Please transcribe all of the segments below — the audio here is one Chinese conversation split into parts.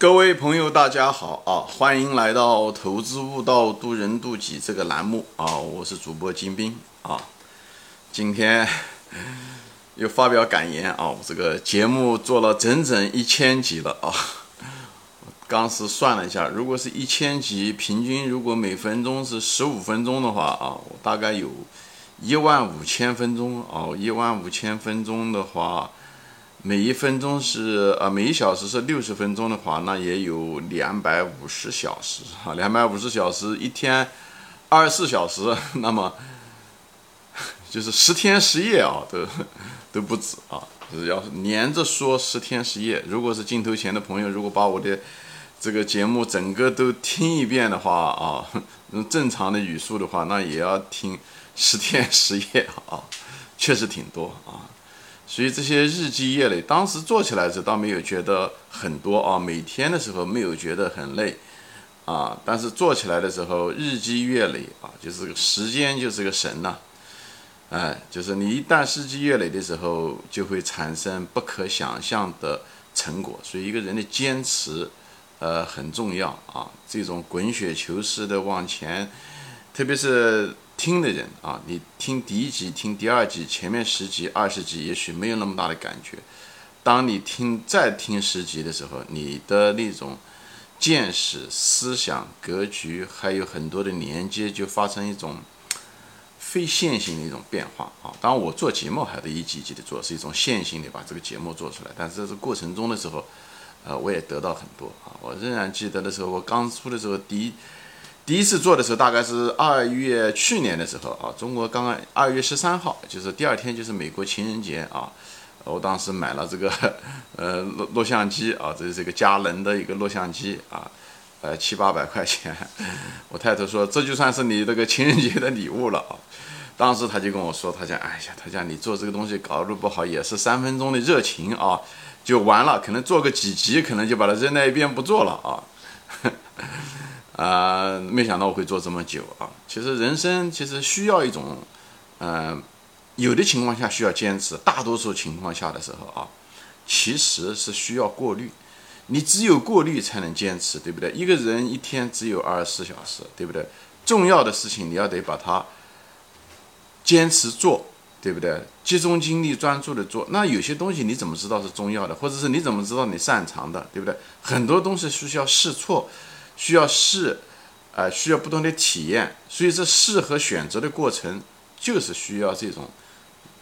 各位朋友，大家好啊！欢迎来到《投资悟道，渡人渡己》这个栏目啊！我是主播金兵啊。今天又发表感言啊！我这个节目做了整整一千集了啊！刚是算了一下，如果是一千集，平均如果每分钟是十五分钟的话啊，我大概有一万五千分钟啊！一万五千分钟的话。每一分钟是呃，每一小时是六十分钟的话，那也有两百五十小时啊，两百五十小时一天二十四小时，那么 就是十天十夜啊，都都不止啊。就是要是连着说十天十夜，如果是镜头前的朋友，如果把我的这个节目整个都听一遍的话啊，用 正常的语速的话，那也要听十天十夜啊，确实挺多啊。所以这些日积月累，当时做起来时倒没有觉得很多啊，每天的时候没有觉得很累，啊，但是做起来的时候日积月累啊，就是个时间就是个神呐，哎，就是你一旦日积月累的时候，就会产生不可想象的成果。所以一个人的坚持，呃，很重要啊，这种滚雪球式的往前，特别是。听的人啊，你听第一集、听第二集、前面十集、二十集，也许没有那么大的感觉。当你听再听十集的时候，你的那种见识、思想、格局，还有很多的连接，就发生一种非线性的一种变化啊。当然，我做节目还得一集一集的做，是一种线性的把这个节目做出来。但是在这过程中的时候，呃，我也得到很多啊。我仍然记得的时候，我刚出的时候，第一。第一次做的时候，大概是二月去年的时候啊，中国刚刚二月十三号，就是第二天就是美国情人节啊，我当时买了这个 呃录录像机啊，这是这个佳能的一个录像机啊，呃七八百块钱，我太太说这就算是你这个情人节的礼物了啊，当时他就跟我说，他讲哎呀，他讲你做这个东西搞得不好，也是三分钟的热情啊，就完了，可能做个几集，可能就把它扔在一边不做了啊。啊，没想到我会做这么久啊！其实人生其实需要一种，嗯，有的情况下需要坚持，大多数情况下的时候啊，其实是需要过滤。你只有过滤才能坚持，对不对？一个人一天只有二十四小时，对不对？重要的事情你要得把它坚持做，对不对？集中精力专注的做。那有些东西你怎么知道是重要的，或者是你怎么知道你擅长的，对不对？很多东西需要试错。需要试，呃，需要不同的体验，所以这试和选择的过程就是需要这种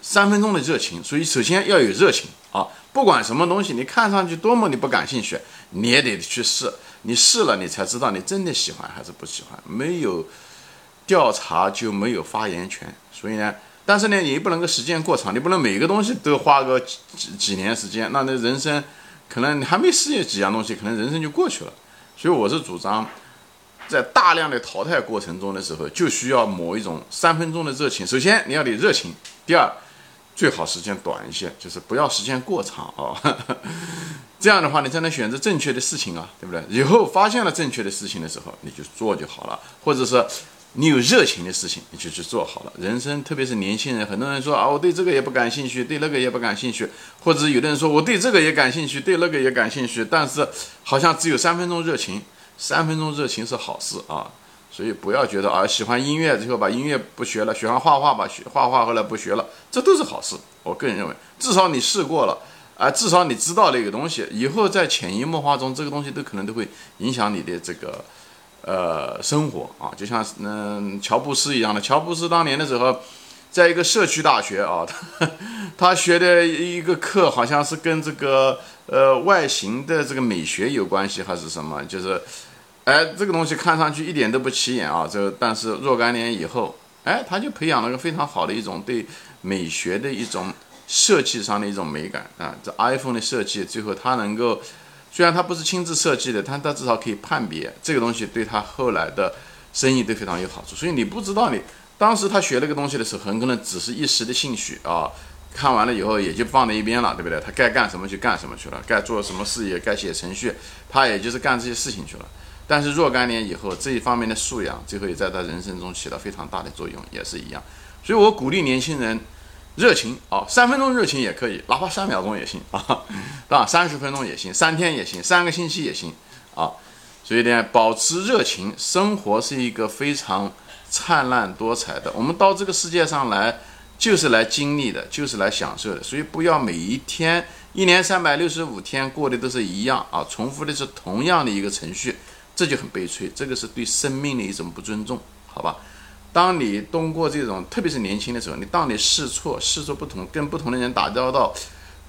三分钟的热情。所以首先要有热情啊，不管什么东西，你看上去多么你不感兴趣，你也得去试。你试了，你才知道你真的喜欢还是不喜欢。没有调查就没有发言权。所以呢，但是呢，你不能够时间过长，你不能每个东西都花个几几年时间，那那人生可能你还没试验几样东西，可能人生就过去了。所以我是主张，在大量的淘汰过程中的时候，就需要某一种三分钟的热情。首先你要得热情，第二，最好时间短一些，就是不要时间过长啊。这样的话，你才能选择正确的事情啊，对不对？以后发现了正确的事情的时候，你就做就好了。或者是，你有热情的事情，你就去做好了。人生，特别是年轻人，很多人说啊，我对这个也不感兴趣，对那个也不感兴趣，或者有的人说我对这个也感兴趣，对那个也感兴趣，但是好像只有三分钟热情。三分钟热情是好事啊，所以不要觉得啊，喜欢音乐之后把音乐不学了，喜欢画画吧，学画画后来不学了，这都是好事。我个人认为，至少你试过了啊，至少你知道那个东西，以后在潜移默化中，这个东西都可能都会影响你的这个。呃，生活啊，就像嗯乔布斯一样的。乔布斯当年的时候，在一个社区大学啊，他 他学的一个课好像是跟这个呃外形的这个美学有关系，还是什么？就是，哎，这个东西看上去一点都不起眼啊。这但是若干年以后，哎，他就培养了个非常好的一种对美学的一种设计上的一种美感啊。这 iPhone 的设计，最后他能够。虽然他不是亲自设计的，他他至少可以判别这个东西对他后来的生意都非常有好处。所以你不知道你当时他学那个东西的时候，很可能只是一时的兴趣啊，看完了以后也就放在一边了，对不对？他该干什么就干什么去了，该做什么事业，该写程序，他也就是干这些事情去了。但是若干年以后，这一方面的素养，最后也在他人生中起到非常大的作用，也是一样。所以我鼓励年轻人。热情啊，三分钟热情也可以，哪怕三秒钟也行啊，对吧，三十分钟也行，三天也行，三个星期也行，啊。所以呢，保持热情，生活是一个非常灿烂多彩的。我们到这个世界上来，就是来经历的，就是来享受的。所以不要每一天，一年三百六十五天过的都是一样啊，重复的是同样的一个程序，这就很悲催。这个是对生命的一种不尊重，好吧？当你通过这种，特别是年轻的时候，你当你试错、试错不同，跟不同的人打交道，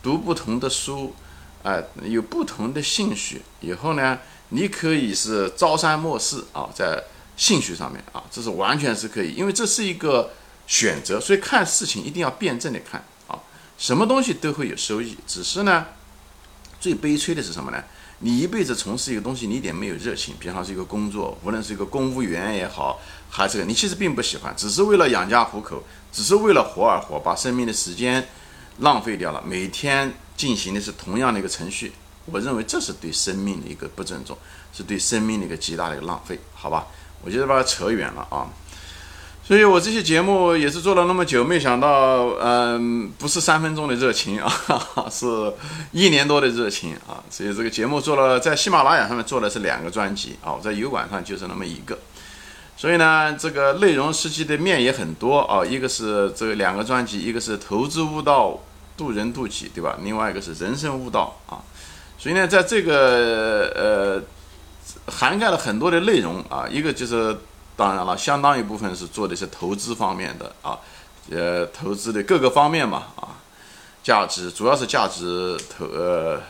读不同的书，哎，有不同的兴趣以后呢？你可以是朝三暮四啊，在兴趣上面啊，这是完全是可以，因为这是一个选择，所以看事情一定要辩证的看啊，什么东西都会有收益，只是呢，最悲催的是什么呢？你一辈子从事一个东西，你一点没有热情，比方是一个工作，无论是一个公务员也好，还是你其实并不喜欢，只是为了养家糊口，只是为了活而活，把生命的时间浪费掉了，每天进行的是同样的一个程序。我认为这是对生命的一个不尊重，是对生命的一个极大的一个浪费，好吧？我觉得把它扯远了啊。所以我这些节目也是做了那么久，没想到，嗯，不是三分钟的热情啊，是一年多的热情啊。所以这个节目做了，在喜马拉雅上面做的是两个专辑啊，在油管上就是那么一个。所以呢，这个内容实际的面也很多啊，一个是这两个专辑，一个是投资悟道，渡人渡己，对吧？另外一个是人生悟道啊。所以呢，在这个呃，涵盖了很多的内容啊。一个就是，当然了，相当一部分是做的是投资方面的啊，呃，投资的各个方面嘛啊，价值主要是价值投呃，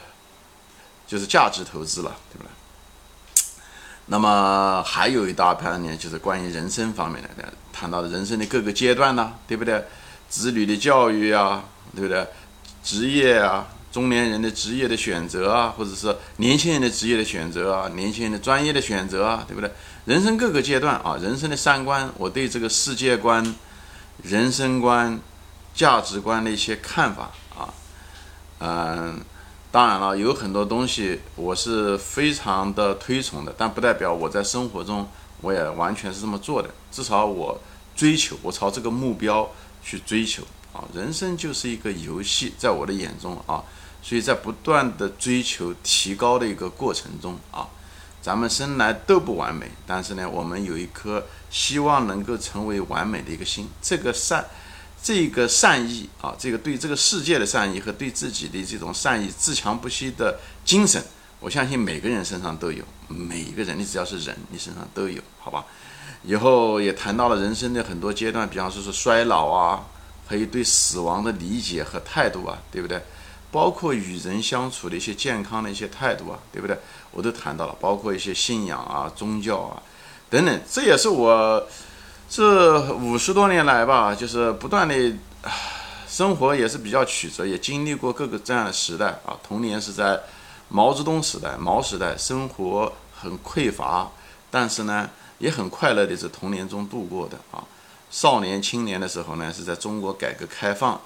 就是价值投资了，对不对？那么还有一大盘呢，就是关于人生方面的，谈到的人生的各个阶段呢，对不对？子女的教育啊，对不对？职业啊。中年人的职业的选择啊，或者是年轻人的职业的选择啊，年轻人的专业的选择啊，对不对？人生各个阶段啊，人生的三观，我对这个世界观、人生观、价值观的一些看法啊，嗯，当然了，有很多东西我是非常的推崇的，但不代表我在生活中我也完全是这么做的。至少我追求，我朝这个目标去追求啊。人生就是一个游戏，在我的眼中啊。所以在不断的追求提高的一个过程中啊，咱们生来都不完美，但是呢，我们有一颗希望能够成为完美的一个心。这个善，这个善意啊，这个对这个世界的善意和对自己的这种善意自强不息的精神，我相信每个人身上都有。每一个人，你只要是人，你身上都有，好吧？以后也谈到了人生的很多阶段，比方说是衰老啊，还有对死亡的理解和态度啊，对不对？包括与人相处的一些健康的一些态度啊，对不对？我都谈到了，包括一些信仰啊、宗教啊等等，这也是我这五十多年来吧，就是不断的生活也是比较曲折，也经历过各个这样的时代啊。童年是在毛泽东时代、毛时代，生活很匮乏，但是呢也很快乐的是童年中度过的啊。少年青年的时候呢，是在中国改革开放。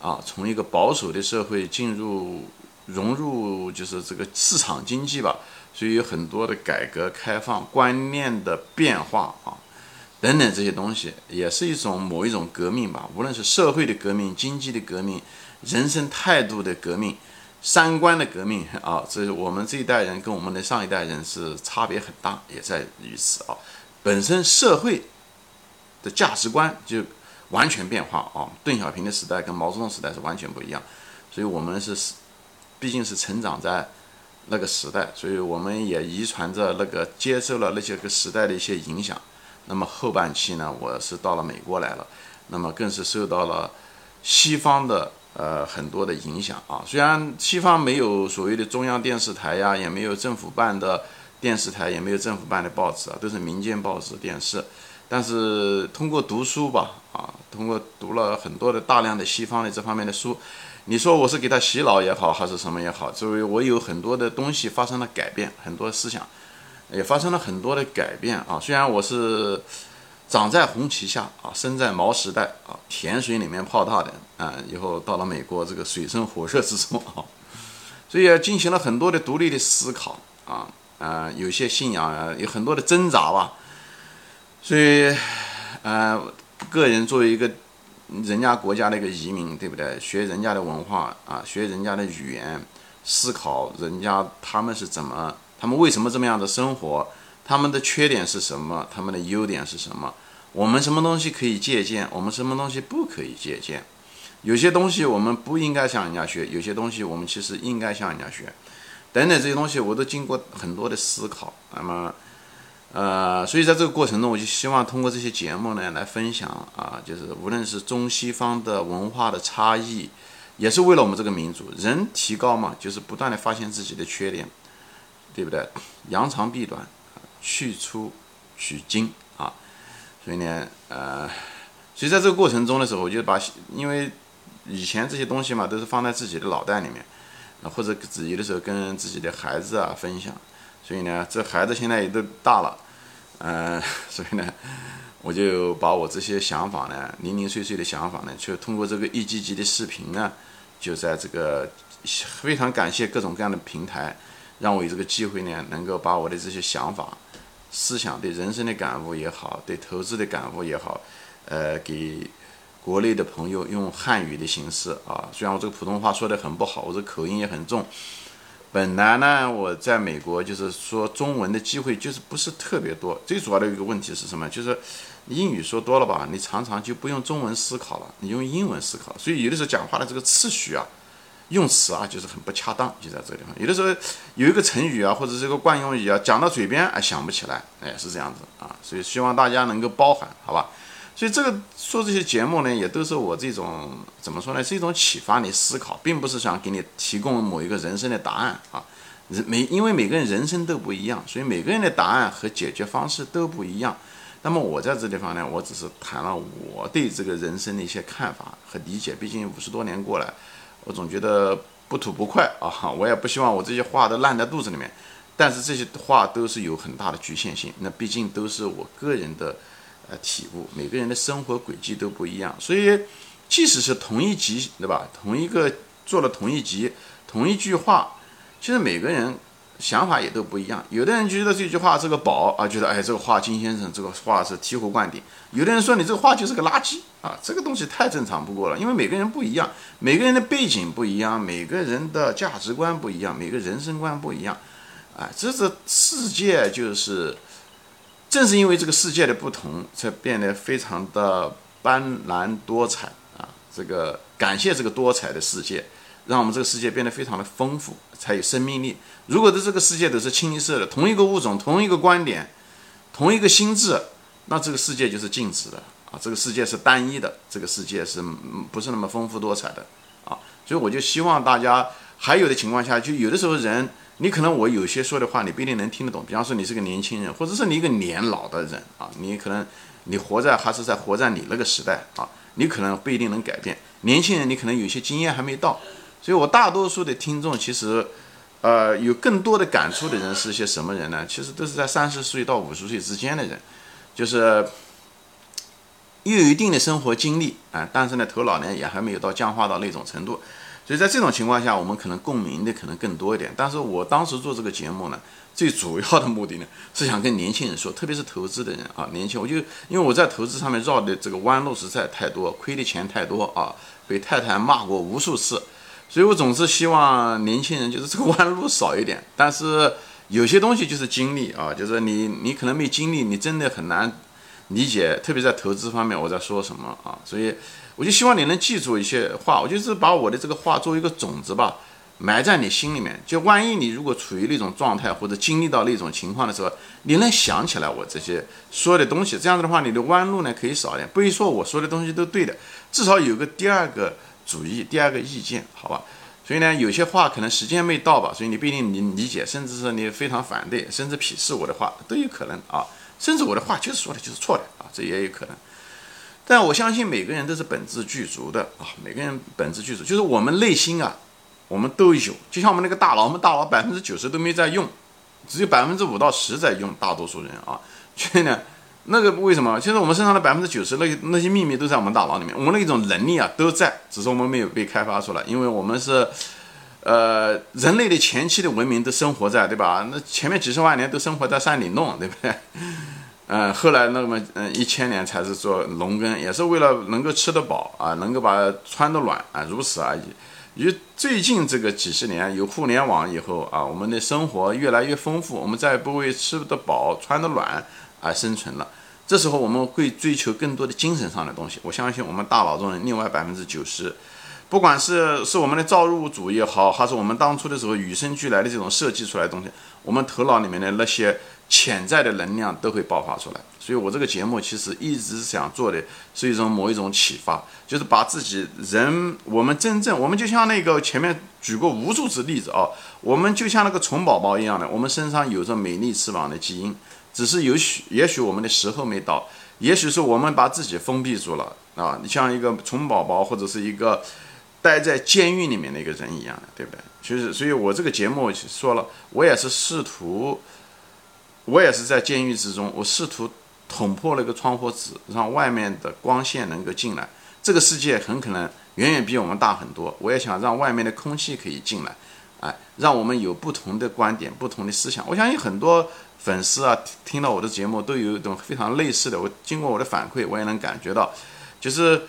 啊，从一个保守的社会进入融入，就是这个市场经济吧，所以有很多的改革开放观念的变化啊，等等这些东西，也是一种某一种革命吧。无论是社会的革命、经济的革命、人生态度的革命、三观的革命啊，这是我们这一代人跟我们的上一代人是差别很大，也在于此啊。本身社会的价值观就。完全变化啊！邓小平的时代跟毛泽东时代是完全不一样，所以我们是，毕竟是成长在那个时代，所以我们也遗传着那个接受了那些个时代的一些影响。那么后半期呢，我是到了美国来了，那么更是受到了西方的呃很多的影响啊。虽然西方没有所谓的中央电视台呀，也没有政府办的电视台，也没有政府办的报纸啊，都是民间报纸、电视。但是通过读书吧，啊，通过读了很多的大量的西方的这方面的书，你说我是给他洗脑也好，还是什么也好，作为我有很多的东西发生了改变，很多思想也发生了很多的改变啊。虽然我是长在红旗下啊，生在毛时代啊，甜水里面泡大的啊，以后到了美国这个水深火热之中啊，所以进行了很多的独立的思考啊，啊，有些信仰啊，有很多的挣扎吧。所以，呃，个人作为一个人家国家的一个移民，对不对？学人家的文化啊，学人家的语言，思考人家他们是怎么，他们为什么这么样的生活，他们的缺点是什么，他们的优点是什么，我们什么东西可以借鉴，我们什么东西不可以借鉴。有些东西我们不应该向人家学，有些东西我们其实应该向人家学，等等这些东西我都经过很多的思考。那么，呃，所以在这个过程中，我就希望通过这些节目呢来分享啊，就是无论是中西方的文化的差异，也是为了我们这个民族人提高嘛，就是不断的发现自己的缺点，对不对？扬长避短，去粗取精啊。所以呢，呃，所以在这个过程中的时候，我就把因为。以前这些东西嘛，都是放在自己的脑袋里面，或者自己的时候跟自己的孩子啊分享。所以呢，这孩子现在也都大了，嗯，所以呢，我就把我这些想法呢，零零碎碎的想法呢，就通过这个一集集的视频呢，就在这个非常感谢各种各样的平台，让我有这个机会呢，能够把我的这些想法、思想、对人生的感悟也好，对投资的感悟也好，呃，给。国内的朋友用汉语的形式啊，虽然我这个普通话说的很不好，我这口音也很重。本来呢，我在美国就是说中文的机会就是不是特别多。最主要的一个问题是什么？就是英语说多了吧，你常常就不用中文思考了，你用英文思考。所以有的时候讲话的这个次序啊、用词啊，就是很不恰当，就在这个地方。有的时候有一个成语啊，或者这个惯用语啊，讲到嘴边啊想不起来，哎，是这样子啊。所以希望大家能够包涵，好吧？所以这个说这些节目呢，也都是我这种怎么说呢，是一种启发你思考，并不是想给你提供某一个人生的答案啊。人每因为每个人人生都不一样，所以每个人的答案和解决方式都不一样。那么我在这地方呢，我只是谈了我对这个人生的一些看法和理解。毕竟五十多年过来，我总觉得不吐不快啊。我也不希望我这些话都烂在肚子里面，但是这些话都是有很大的局限性。那毕竟都是我个人的。呃，体悟每个人的生活轨迹都不一样，所以即使是同一集，对吧？同一个做了同一集，同一句话，其实每个人想法也都不一样。有的人觉得这句话是个宝啊，觉得哎，这个话金先生这个话是醍醐灌顶；有的人说你这个话就是个垃圾啊，这个东西太正常不过了。因为每个人不一样，每个人的背景不一样，每个人的价值观不一样，每个人生观不一样，啊，这是世界就是。正是因为这个世界的不同，才变得非常的斑斓多彩啊！这个感谢这个多彩的世界，让我们这个世界变得非常的丰富，才有生命力。如果的这个世界都是清一色的同一个物种、同一个观点、同一个心智，那这个世界就是静止的啊！这个世界是单一的，这个世界是不是那么丰富多彩的啊？所以我就希望大家还有的情况下，就有的时候人。你可能我有些说的话，你不一定能听得懂。比方说，你是个年轻人，或者是你一个年老的人啊，你可能你活在还是在活在你那个时代啊，你可能不一定能改变。年轻人，你可能有些经验还没到，所以我大多数的听众其实，呃，有更多的感触的人是些什么人呢？其实都是在三十岁到五十岁之间的人，就是又有一定的生活经历啊，但是呢，头脑呢也还没有到僵化到那种程度。所以在这种情况下，我们可能共鸣的可能更多一点。但是我当时做这个节目呢，最主要的目的呢，是想跟年轻人说，特别是投资的人啊，年轻，我就因为我在投资上面绕的这个弯路实在太多，亏的钱太多啊，被太太骂过无数次，所以我总是希望年轻人就是这个弯路少一点。但是有些东西就是经历啊，就是你你可能没经历，你真的很难理解，特别在投资方面我在说什么啊，所以。我就希望你能记住一些话，我就是把我的这个话作为一个种子吧，埋在你心里面。就万一你如果处于那种状态或者经历到那种情况的时候，你能想起来我这些说的东西。这样子的话，你的弯路呢可以少一点。不一说我说的东西都对的，至少有个第二个主意、第二个意见，好吧？所以呢，有些话可能时间没到吧，所以你不一定你理解，甚至是你非常反对，甚至鄙视我的话都有可能啊。甚至我的话就是说的就是错的啊，这也有可能。但我相信每个人都是本质具足的啊，每个人本质具足，就是我们内心啊，我们都有。就像我们那个大脑，我们大脑百分之九十都没在用，只有百分之五到十在用。大多数人啊，所以呢，那个为什么？其实我们身上的百分之九十那那些秘密都在我们大脑里面，我们那种能力啊都在，只是我们没有被开发出来。因为我们是，呃，人类的前期的文明都生活在，对吧？那前面几十万年都生活在山里弄，对不对？嗯，后来那么嗯一千年才是做农耕，也是为了能够吃得饱啊，能够把穿得暖啊，如此而已。因为最近这个几十年有互联网以后啊，我们的生活越来越丰富，我们再也不为吃得饱、穿得暖而生存了。这时候我们会追求更多的精神上的东西。我相信我们大脑中的另外百分之九十。不管是是我们的造物主也好，还是我们当初的时候与生俱来的这种设计出来的东西，我们头脑里面的那些潜在的能量都会爆发出来。所以我这个节目其实一直想做的是一种某一种启发，就是把自己人，我们真正，我们就像那个前面举过无数次例子啊，我们就像那个虫宝宝一样的，我们身上有着美丽翅膀的基因，只是有许也许我们的时候没到，也许是我们把自己封闭住了啊。你像一个虫宝宝或者是一个。待在监狱里面的一个人一样的，对不对？其实，所以我这个节目说了，我也是试图，我也是在监狱之中，我试图捅破了一个窗户纸，让外面的光线能够进来。这个世界很可能远远比我们大很多，我也想让外面的空气可以进来，哎，让我们有不同的观点、不同的思想。我相信很多粉丝啊，听到我的节目都有一种非常类似的。我经过我的反馈，我也能感觉到，就是。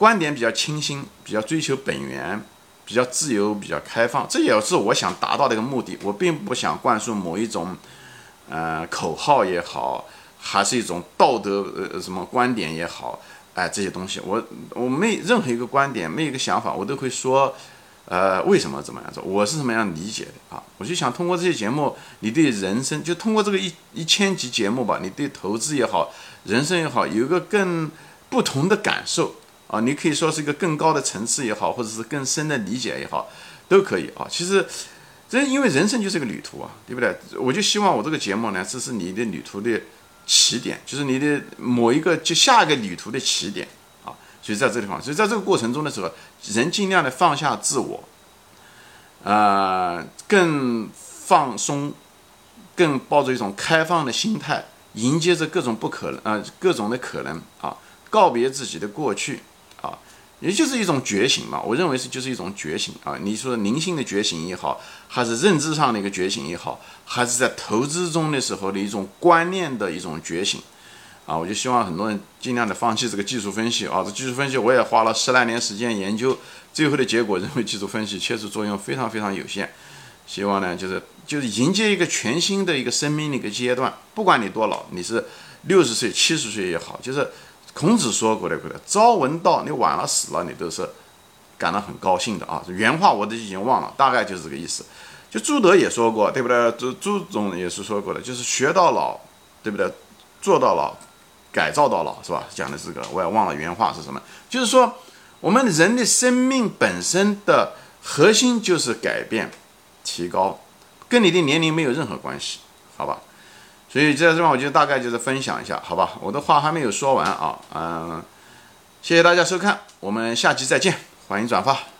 观点比较清新，比较追求本源，比较自由，比较开放，这也是我想达到的一个目的。我并不想灌输某一种，呃，口号也好，还是一种道德呃什么观点也好，哎，这些东西，我我没任何一个观点，没一个想法，我都会说，呃，为什么怎么样做，我是怎么样理解的啊？我就想通过这些节目，你对人生，就通过这个一一千集节目吧，你对投资也好，人生也好，有一个更不同的感受。啊，你可以说是一个更高的层次也好，或者是更深的理解也好，都可以啊。其实，人因为人生就是个旅途啊，对不对？我就希望我这个节目呢，这是你的旅途的起点，就是你的某一个就下一个旅途的起点啊。所以在这地方，所以在这个过程中的时候，人尽量的放下自我，呃，更放松，更抱着一种开放的心态，迎接着各种不可能啊，各种的可能啊，告别自己的过去。也就是一种觉醒嘛，我认为是就是一种觉醒啊。你说灵性的觉醒也好，还是认知上的一个觉醒也好，还是在投资中的时候的一种观念的一种觉醒啊。我就希望很多人尽量的放弃这个技术分析啊。这技术分析我也花了十来年时间研究，最后的结果认为技术分析确实作用非常非常有限。希望呢，就是就是迎接一个全新的一个生命的一个阶段，不管你多老，你是六十岁、七十岁也好，就是。孔子说过的，对不对？朝闻道，你晚了死了，你都是感到很高兴的啊。原话我都已经忘了，大概就是这个意思。就朱德也说过，对不对？朱朱总也是说过的，就是学到老，对不对？做到老，改造到老，是吧？讲的这个我也忘了原话是什么。就是说，我们人的生命本身的核心就是改变、提高，跟你的年龄没有任何关系，好吧？所以在这地方，我就大概就是分享一下，好吧？我的话还没有说完啊，嗯，谢谢大家收看，我们下期再见，欢迎转发。